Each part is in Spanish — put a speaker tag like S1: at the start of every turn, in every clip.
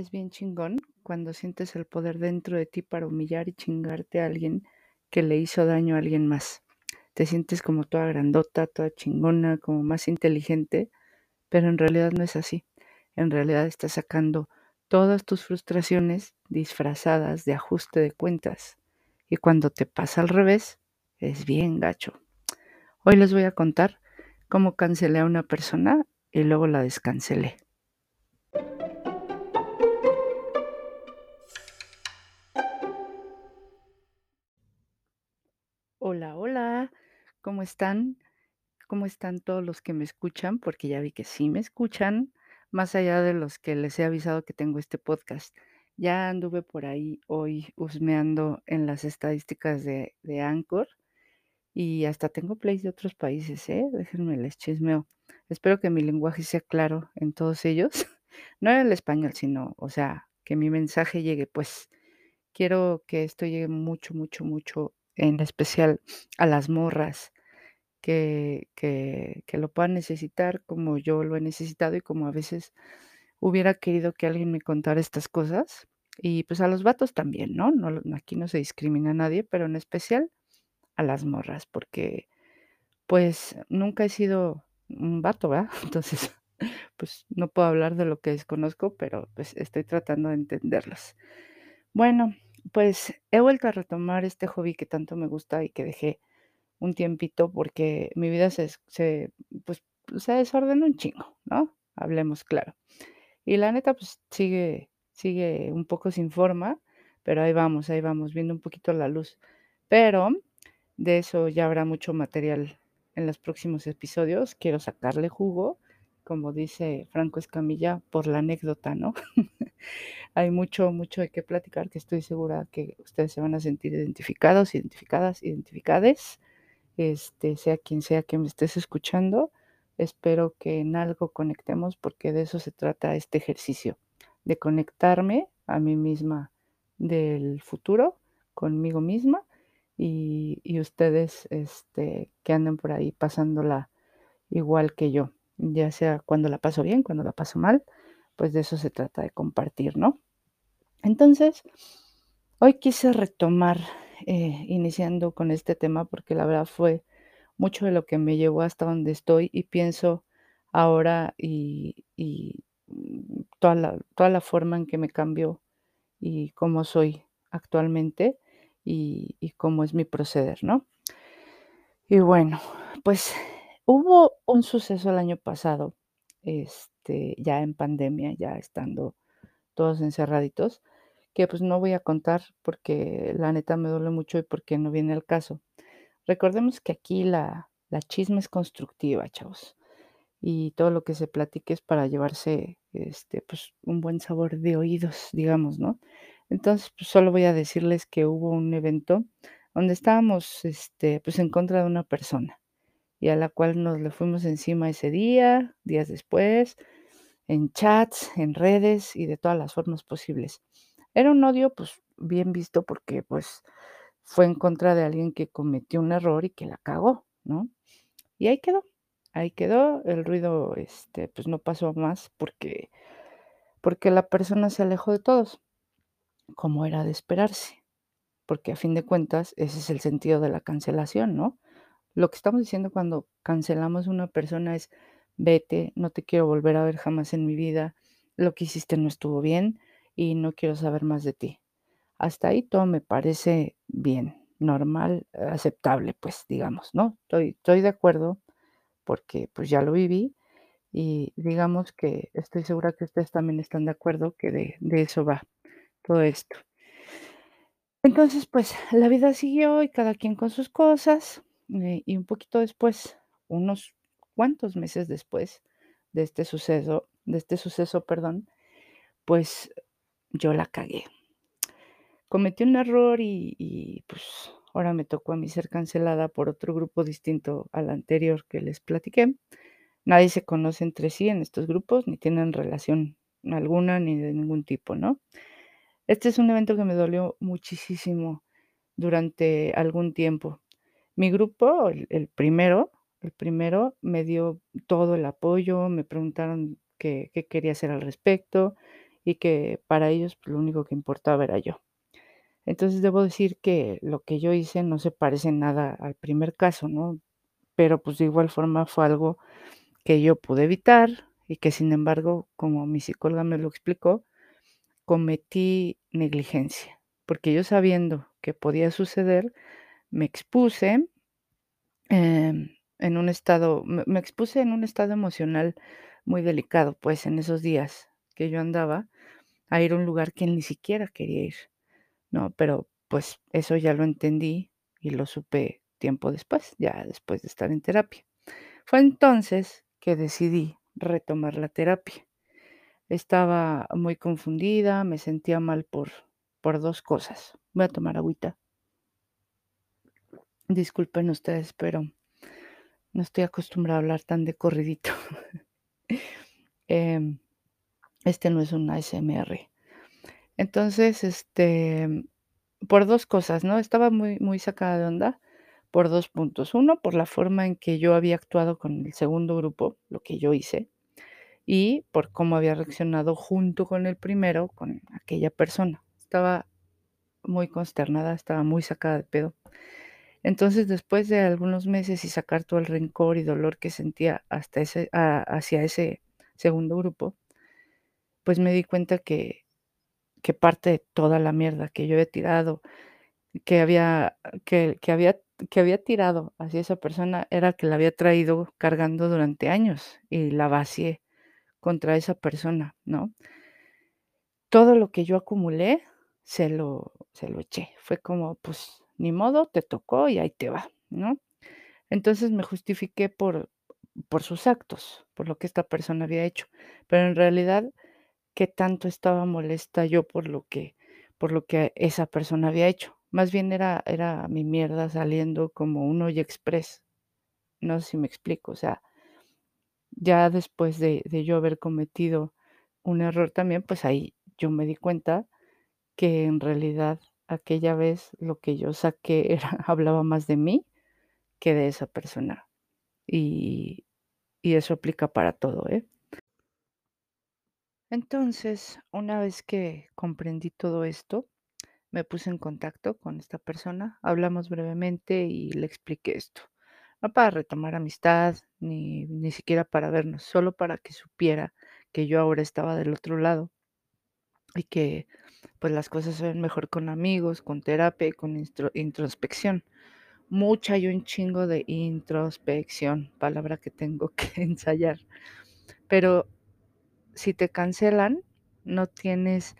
S1: Es bien chingón cuando sientes el poder dentro de ti para humillar y chingarte a alguien que le hizo daño a alguien más. Te sientes como toda grandota, toda chingona, como más inteligente, pero en realidad no es así. En realidad estás sacando todas tus frustraciones disfrazadas de ajuste de cuentas. Y cuando te pasa al revés, es bien gacho. Hoy les voy a contar cómo cancelé a una persona y luego la descancelé. Hola, hola, ¿cómo están? ¿Cómo están todos los que me escuchan? Porque ya vi que sí me escuchan, más allá de los que les he avisado que tengo este podcast. Ya anduve por ahí hoy husmeando en las estadísticas de, de Anchor y hasta tengo plays de otros países, ¿eh? Déjenme les chismeo. Espero que mi lenguaje sea claro en todos ellos. No en el español, sino, o sea, que mi mensaje llegue, pues quiero que esto llegue mucho, mucho, mucho, en especial a las morras que, que, que lo puedan necesitar como yo lo he necesitado y como a veces hubiera querido que alguien me contara estas cosas. Y pues a los vatos también, ¿no? no aquí no se discrimina a nadie, pero en especial a las morras, porque pues nunca he sido un vato, ¿verdad? Entonces, pues no puedo hablar de lo que desconozco, pero pues estoy tratando de entenderlos. Bueno, pues he vuelto a retomar este hobby que tanto me gusta y que dejé un tiempito porque mi vida se, se, pues, se desordenó un chingo, ¿no? Hablemos claro. Y la neta, pues sigue, sigue un poco sin forma, pero ahí vamos, ahí vamos, viendo un poquito la luz. Pero de eso ya habrá mucho material en los próximos episodios. Quiero sacarle jugo, como dice Franco Escamilla, por la anécdota, ¿no? Hay mucho, mucho de qué platicar que estoy segura que ustedes se van a sentir identificados, identificadas, identificades, este, sea quien sea que me estés escuchando. Espero que en algo conectemos porque de eso se trata este ejercicio, de conectarme a mí misma del futuro, conmigo misma y, ustedes este, que anden por ahí pasándola igual que yo, ya sea cuando la paso bien, cuando la paso mal, pues de eso se trata de compartir, ¿no? Entonces, hoy quise retomar, eh, iniciando con este tema, porque la verdad fue mucho de lo que me llevó hasta donde estoy y pienso ahora y, y mm, toda, la, toda la forma en que me cambió y cómo soy actualmente y, y cómo es mi proceder, ¿no? Y bueno, pues hubo un suceso el año pasado, este, ya en pandemia, ya estando todos encerraditos, que pues no voy a contar porque la neta me duele mucho y porque no viene al caso. Recordemos que aquí la, la chisma es constructiva, chavos, y todo lo que se platique es para llevarse este, pues, un buen sabor de oídos, digamos, ¿no? Entonces, pues solo voy a decirles que hubo un evento donde estábamos este, pues en contra de una persona y a la cual nos le fuimos encima ese día, días después, en chats, en redes y de todas las formas posibles. Era un odio pues bien visto porque pues fue en contra de alguien que cometió un error y que la cagó, ¿no? Y ahí quedó, ahí quedó, el ruido este pues no pasó más porque porque la persona se alejó de todos, como era de esperarse, porque a fin de cuentas ese es el sentido de la cancelación, ¿no? Lo que estamos diciendo cuando cancelamos a una persona es vete, no te quiero volver a ver jamás en mi vida, lo que hiciste no estuvo bien y no quiero saber más de ti. Hasta ahí todo me parece bien, normal, aceptable, pues digamos, ¿no? Estoy, estoy de acuerdo porque pues ya lo viví y digamos que estoy segura que ustedes también están de acuerdo que de, eso va todo esto. Entonces, pues la vida siguió y cada quien con sus cosas. eh, y un poquito después, unos cuantos meses después de este suceso, de este suceso, perdón, pues yo la cagué. Cometí un error y, pues ahora me tocó a mí ser cancelada por otro grupo distinto al anterior que les platiqué. Nadie se conoce entre sí en estos grupos, ni tienen relación alguna ni de ningún tipo, ¿no? Este es un evento que me dolió muchísimo durante algún tiempo. Mi grupo, el, el primero, el primero me dio todo el apoyo, me preguntaron qué, qué quería hacer al respecto que para ellos, pues, lo único que importaba era yo. Entonces, debo decir que lo que yo hice no se parece nada al primer caso, ¿no? Pero, pues, de igual forma fue algo que yo pude evitar y que, sin embargo, como mi psicóloga me lo explicó, cometí negligencia, porque yo sabiendo que podía suceder, me expuse, em, en un estado me expuse en un estado emocional muy delicado, pues, en esos días que yo andaba, a ir a un lugar que ni siquiera quería ir, ¿no? Pero, pues, eso ya lo entendí y lo supe tiempo después, ya después de estar en terapia. Fue entonces que decidí retomar la terapia. Estaba muy confundida, me sentía mal por por 2 cosas. Voy a tomar agüita. Disculpen ustedes, pero no estoy acostumbrada a hablar tan de corridito. Em, este no es un ASMR. Entonces, este, por 2 cosas, ¿no? Estaba muy muy sacada de onda por 2 puntos. Uno, por la forma en que yo había actuado con el segundo grupo, lo que yo hice, y por cómo había reaccionado junto con el primero, con aquella persona. Estaba muy consternada, estaba muy sacada de pedo. Entonces, después de algunos meses y sacar todo el rencor y dolor que sentía hasta ese ha hacia ese segundo grupo pues me di cuenta que que parte de toda la mierda que yo había tirado, que había que había que había tirado hacia esa persona, era que la había traído cargando durante años y la vacié contra esa persona, ¿no? Todo lo que yo acumulé se lo se lo eché. Fue como, pues, ni modo, te tocó y ahí te va, ¿no? Entonces, me justifiqué por por sus actos, por lo que esta persona había hecho, pero en realidad, ¿qué tanto estaba molesta yo por lo que por lo que esa persona había hecho? Más bien era era mi mierda saliendo como un olla express. No sé si me explico, o sea ya después de de yo haber cometido un error también, pues ahí yo me di cuenta que en realidad aquella vez lo que yo saqué era hablaba más de mí que de esa persona. Y y eso aplica para todo, ¿eh? Entonces, una vez que comprendí todo esto, me puse en contacto con esta persona, hablamos brevemente y le expliqué esto. No para retomar amistad, ni ni siquiera para vernos, solo para que supiera que yo ahora estaba del otro lado y que, pues, las cosas se ven mejor con amigos, con terapia y con introspección. Mucha y un chingo de introspección, palabra que tengo que ensayar. Pero si te cancelan, no tienes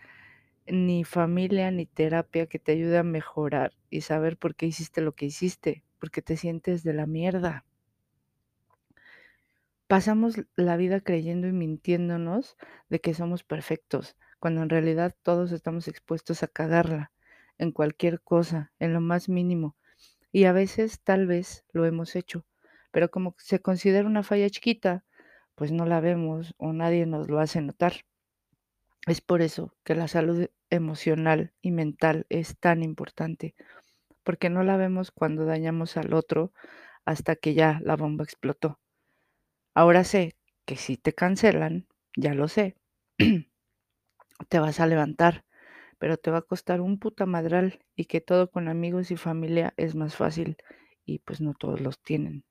S1: ni familia ni terapia que te ayude a mejorar y saber por qué hiciste lo que hiciste, porque te sientes de la mierda. Pasamos la vida creyendo y mintiéndonos de que somos perfectos, cuando en realidad todos estamos expuestos a cagarla en cualquier cosa, en lo más mínimo. Y a veces, tal vez, lo hemos hecho, pero como se considera una falla chiquita, pues no la vemos o nadie nos lo hace notar. Es por eso que la salud emocional y mental es tan importante, porque no la vemos cuando dañamos al otro hasta que ya la bomba explotó. Ahora sé que si te cancelan, ya lo sé, te vas a levantar, pero te va a costar un puta madral y que todo con amigos y familia es más fácil y, pues, no todos los tienen.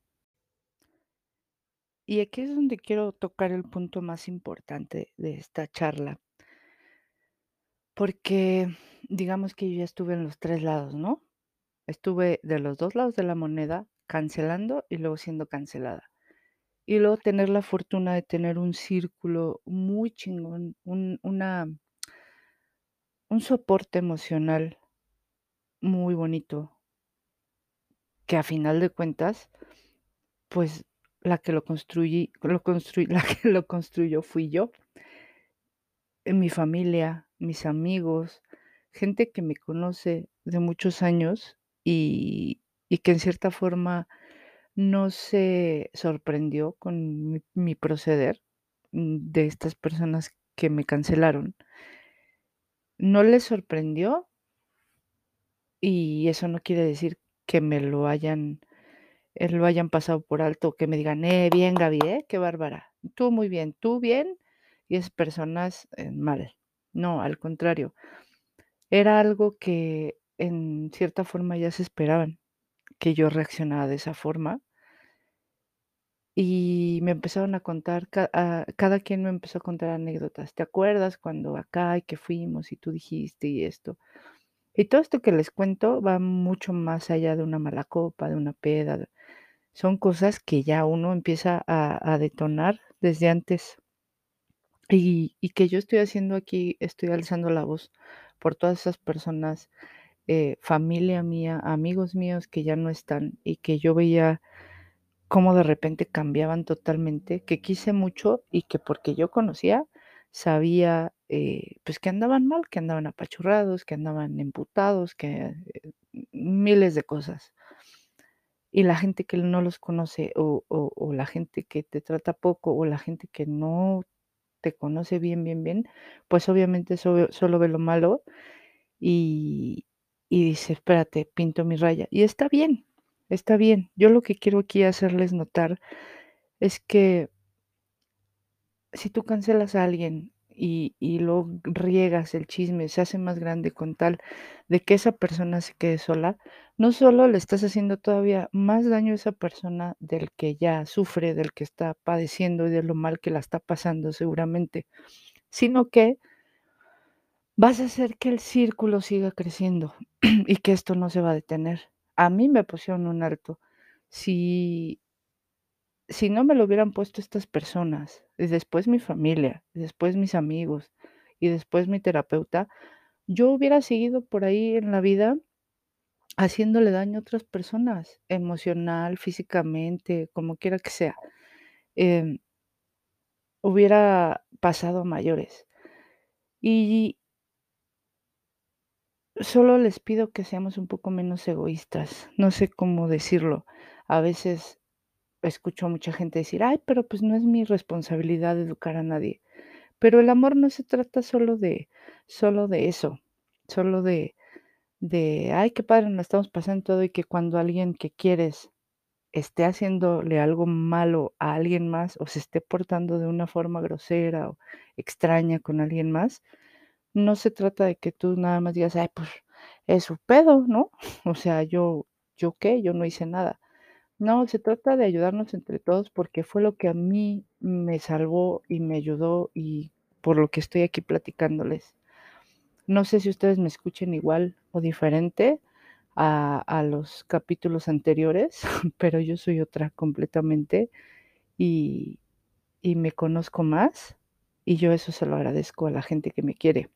S1: Y aquí es donde quiero tocar el punto más importante de esta charla. Porque digamos que yo ya estuve en los 3 lados, ¿no? Estuve de los 2 lados de la moneda, cancelando y luego siendo cancelada. Y luego tener la fortuna de tener un círculo muy chingón, un un soporte emocional muy bonito que a final de cuentas, pues, la que lo construí lo construí la que lo construyó fui yo. En mi familia, mis amigos, gente que me conoce de muchos años y y que en cierta forma no se sorprendió con mi mi proceder, de estas personas que me cancelaron. No les sorprendió y eso no quiere decir que me lo hayan lo hayan pasado por alto, que me digan: "Eh, bien, Gaby, ¿eh? Qué bárbara. Tú muy bien, tú bien", y esas personas, eh, mal. No, al contrario. Era algo que en cierta forma ya se esperaban, que yo reaccionara de esa forma. Y me empezaron a contar, ah, cada quien me empezó a contar anécdotas. ¿Te acuerdas cuando acá y que fuimos y tú dijiste y esto? Y todo esto que les cuento va mucho más allá de una mala copa, de una peda, son cosas que ya uno empieza a detonar desde antes. Y y que yo estoy haciendo aquí, estoy alzando la voz por todas esas personas, eh, familia mía, amigos míos que ya no están y que yo veía cómo de repente cambiaban totalmente, que quise mucho y que porque yo conocía, sabía, eh, pues, que andaban mal, que andaban apachurrados, que andaban emputados, que, eh, miles de cosas. Y la gente que no los conoce, o o o la gente que te trata poco, o la gente que no te conoce bien, bien, bien, pues, obviamente so solo ve lo malo y y dice: "Espérate, pinto mi raya". Y está bien, está bien. Yo lo que quiero aquí hacerles notar es que si tú cancelas a alguien y y luego riegas el chisme, se hace más grande con tal de que esa persona se quede sola, no solo le estás haciendo todavía más daño a esa persona del que ya sufre, del que está padeciendo y de lo mal que la está pasando seguramente, sino que vas a hacer que el círculo siga creciendo y que esto no se va a detener. A mí me pusieron un alto. Si si no me lo hubieran puesto estas personas, y después mi familia, después mis amigos, y después mi terapeuta, yo hubiera seguido por ahí en la vida haciéndole daño a otras personas, emocional, físicamente, como quiera que sea. Em hubiera pasado a mayores. Y solo les pido que seamos un poco menos egoístas, no sé cómo decirlo. A veces escucho a mucha gente decir: "Ay, pero, pues, no es mi responsabilidad educar a nadie". Pero el amor no se trata solo de solo de eso, solo de de: "Ay, qué padre, nos estamos pasando todo", y que cuando alguien que quieres esté haciéndole algo malo a alguien más, o se esté portando de una forma grosera o extraña con alguien más, no se trata de que tú nada más digas: "Ay, pues, es su pedo", ¿no? O sea, ¿yo yo qué? Yo no hice nada. No, se trata de ayudarnos entre todos, porque fue lo que a mí me salvó y me ayudó, y por lo que estoy aquí platicándoles. No sé si ustedes me escuchen igual o diferente a a los capítulos anteriores, pero yo soy otra completamente, y y me conozco más, y yo eso se lo agradezco a la gente que me quiere.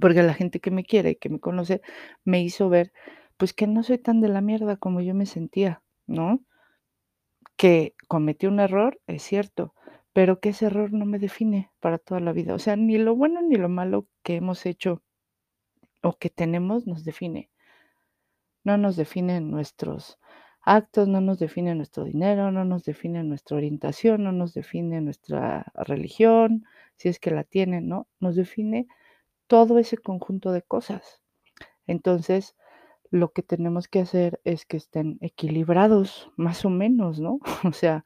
S1: Porque la gente que me quiere y que me conoce, me hizo ver, pues, que no soy tan de la mierda como yo me sentía, ¿no? Que cometí un error, es cierto, pero que ese error no me define para toda la vida. O sea, ni lo bueno ni lo malo que hemos hecho o que tenemos nos define. No nos definen nuestros actos, no nos define nuestro dinero, no nos define nuestra orientación, no nos define nuestra religión, si es que la tienen, ¿no? Nos define todo ese conjunto de cosas. Entonces, lo que tenemos que hacer es que estén equilibrados, más o menos, ¿no? O sea,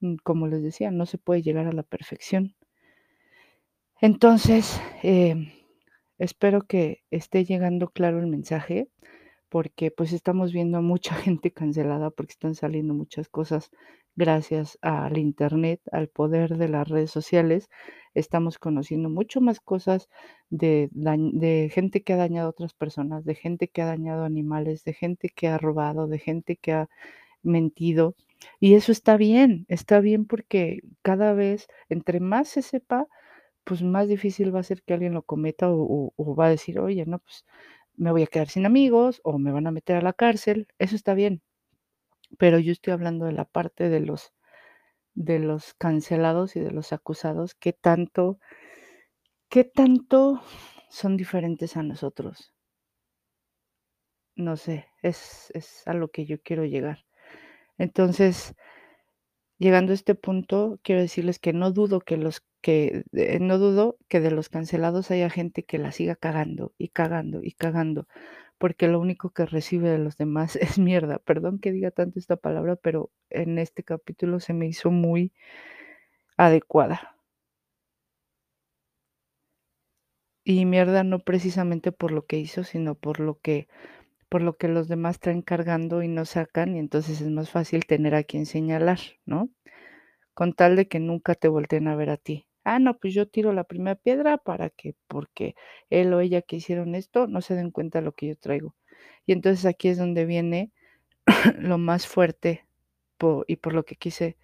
S1: mm, como les decía, no se puede llegar a la perfección. Entonces, em, espero que esté llegando claro el mensaje, porque, pues, estamos viendo a mucha gente cancelada, porque están saliendo muchas cosas gracias al Internet, al poder de las redes sociales. Estamos conociendo mucho más cosas de gente que ha dañado a otras personas, de gente que ha dañado animales, de gente que ha robado, de gente que ha mentido. Y eso está bien, está bien porque cada vez, entre más se sepa, pues, más difícil va a ser que alguien lo cometa o o va a decir: "Oye, no, pues, me voy a quedar sin amigos o me van a meter a la cárcel", eso está bien. Pero yo estoy hablando de la parte de los de los cancelados y de los acusados, ¿qué tanto qué tanto son diferentes a nosotros? No sé, es es a lo que yo quiero llegar. Entonces llegando a este punto, quiero decirles que no dudo que los que, eh, no dudo que de los cancelados haya gente que la siga cagando, y cagando, y cagando, porque lo único que recibe de los demás es mierda. Perdón que diga tanto esta palabra, pero en este capítulo se me hizo muy adecuada. Y mierda no precisamente por lo que hizo, sino por lo que por lo que los demás traen cargando y no sacan, y entonces es más fácil tener a quien señalar, ¿no? Con tal de que nunca te volteen a ver a ti. Ah, no, pues yo tiro la primera piedra para que porque él o ella que hicieron esto no se den cuenta de lo que yo traigo. Y entonces aquí es donde viene lo más fuerte y por lo que quise,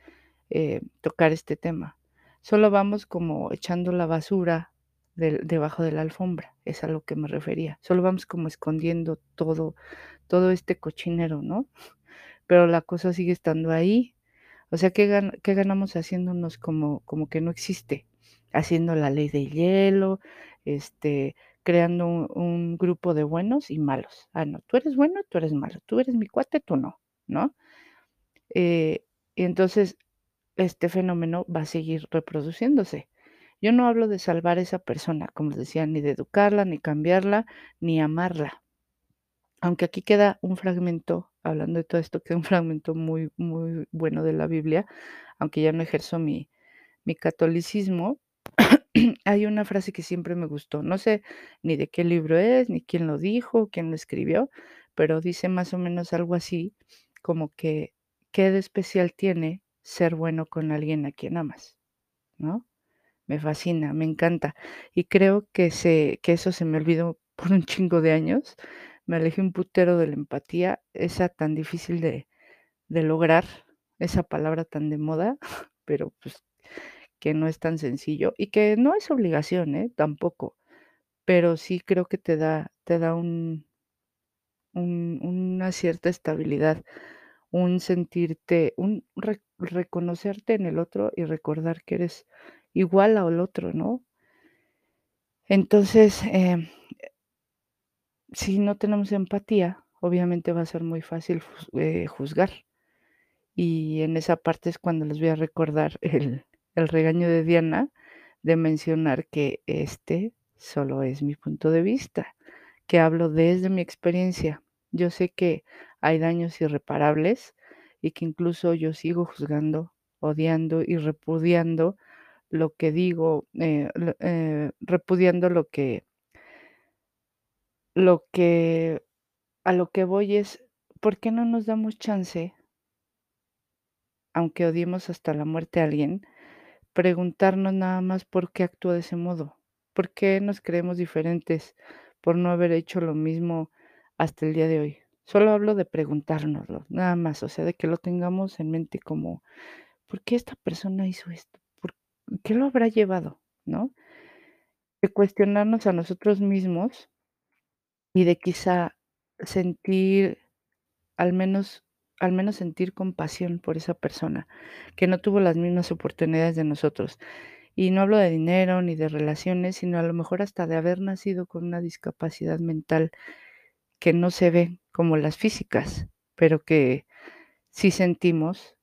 S1: eh, tocar este tema. Solo vamos como echando la basura debajo de la alfombra, es a lo que me refería. Solo vamos como escondiendo todo todo este cochinero, ¿no? Pero la cosa sigue estando ahí. O sea, ¿qué gan qué ganamos haciéndonos como como que no existe? Haciendo la ley del hielo, este, creando un un grupo de buenos y malos. Ah, no, tú eres bueno, tú eres malo, tú eres mi cuate, tú no, ¿no? Eh, y entonces este fenómeno va a seguir reproduciéndose. Yo no hablo de salvar a esa persona, como les decía, ni de educarla, ni cambiarla, ni amarla. Aunque aquí queda un fragmento, hablando de todo esto, queda un fragmento muy, muy bueno de la Biblia, aunque ya no ejerzo mi, mi catolicismo, hay una frase que siempre me gustó. No sé ni de qué libro es, ni quién lo dijo, quién lo escribió, pero dice más o menos algo así, como que, ¿qué de especial tiene ser bueno con alguien a quien amas? ¿No? Me fascina, me encanta. Y creo que se que eso se me olvidó por un chingo de años. Me alejé un putero de la empatía, esa tan difícil de de lograr, esa palabra tan de moda, pero, pues, que no es tan sencillo y que no es obligación, ¿eh? Tampoco. Pero sí creo que te da te da un un una cierta estabilidad, un sentirte, un re reconocerte en el otro y recordar que eres igual al otro, ¿no? Entonces, em, si no tenemos empatía, obviamente va a ser muy fácil eh, juzgar. Y en esa parte es cuando les voy a recordar el el regaño de Diana, de mencionar que este solo es mi punto de vista, que hablo desde mi experiencia. Yo sé que hay daños irreparables y que incluso yo sigo juzgando, odiando y repudiando lo que digo, eh, eh, repudiando lo que lo que a lo que voy es, ¿por qué no nos damos chance? Aunque odiemos hasta la muerte a alguien, preguntarnos nada más por qué actúa de ese modo, por qué nos creemos diferentes por no haber hecho lo mismo hasta el día de hoy. Solo hablo de preguntárnoslo, nada más, o sea, de que lo tengamos en mente como, ¿por qué esta persona hizo esto? ¿Por qué lo habrá llevado? ¿No? De cuestionarnos a nosotros mismos y de quizá sentir, al menos al menos sentir compasión por esa persona, que no tuvo las mismas oportunidades de nosotros. Y no hablo de dinero ni de relaciones, sino a lo mejor hasta de haber nacido con una discapacidad mental que no se ve como las físicas, pero que sí sentimos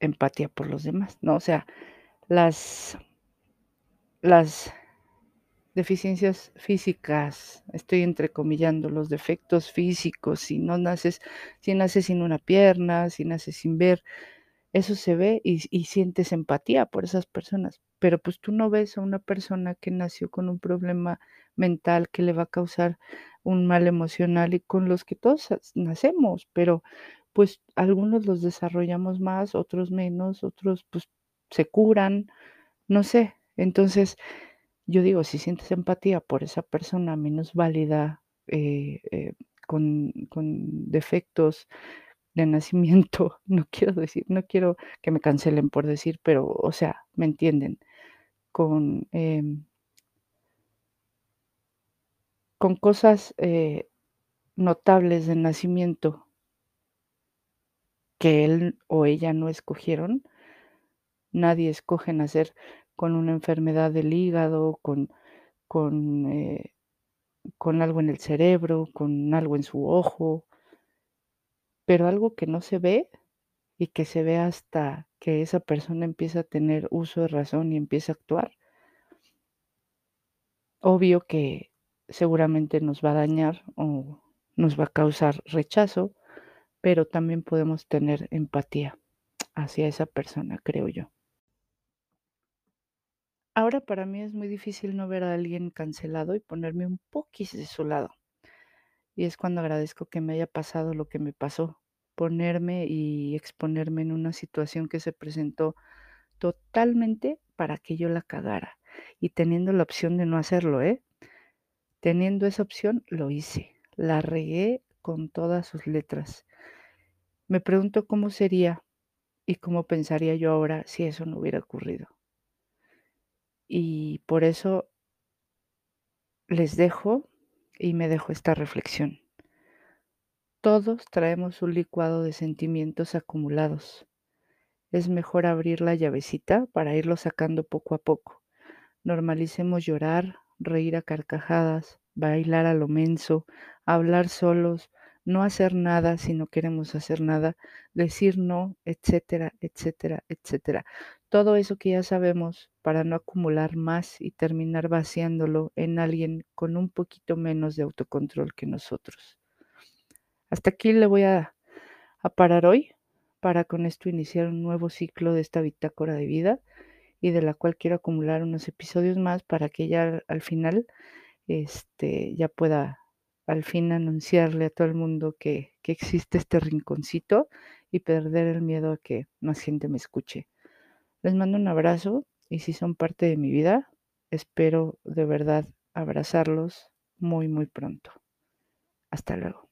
S1: empatía por los demás, ¿no? O sea, las las deficiencias físicas, estoy entrecomillando, los defectos físicos, si no naces si naces sin una pierna, si naces sin ver, eso se ve y y sientes empatía por esas personas, pero, pues, tú no ves a una persona que nació con un problema mental que le va a causar un mal emocional y con los que todos nacemos, pero, pues, algunos los desarrollamos más, otros menos, otros, pues, se curan, no sé. Entonces, yo digo, si sientes empatía por esa persona minusválida, eh eh, con con defectos de nacimiento, no quiero decir no quiero que me cancelen por decir, pero, o sea, ¿me entienden? Con, em con cosas, eh, notables de nacimiento que él o ella no escogieron. Nadie escoge nacer con una enfermedad del hígado, con con, eh, con algo en el cerebro, con algo en su ojo. Pero algo que no se ve, y que se ve hasta que esa persona empieza a tener uso de razón y empieza a actuar. Obvio que seguramente nos va a dañar o nos va a causar rechazo, pero también podemos tener empatía hacia esa persona, creo yo. Ahora para mí es muy difícil no ver a alguien cancelado y ponerme un poquis de su lado. Y es cuando agradezco que me haya pasado lo que me pasó, ponerme y exponerme en una situación que se presentó totalmente para que yo la cagara, y teniendo la opción de no hacerlo, ¿eh? Teniendo esa opción, lo hice. La regué con todas sus letras. Me pregunto cómo sería y cómo pensaría yo ahora si eso no hubiera ocurrido. Y por eso les dejo y me dejo esta reflexión. Todos traemos un licuado de sentimientos acumulados. Es mejor abrir la llavecita para irlo sacando poco a poco. Normalicemos llorar, reír a carcajadas, bailar a lo menso, hablar solos, no hacer nada si no queremos hacer nada, decir no, etcétera, etcétera, etcétera. Todo eso que ya sabemos para no acumular más y terminar vaciándolo en alguien con un poquito menos de autocontrol que nosotros. Hasta aquí le voy a, a parar hoy para con esto iniciar un nuevo ciclo de esta bitácora de vida y de la cual quiero acumular unos episodios más para que ya al final este, ya pueda al fin anunciarle a todo el mundo que, que existe este rinconcito y perder el miedo a que más gente me escuche. Les mando un abrazo y si son parte de mi vida, espero de verdad abrazarlos muy, muy pronto. Hasta luego.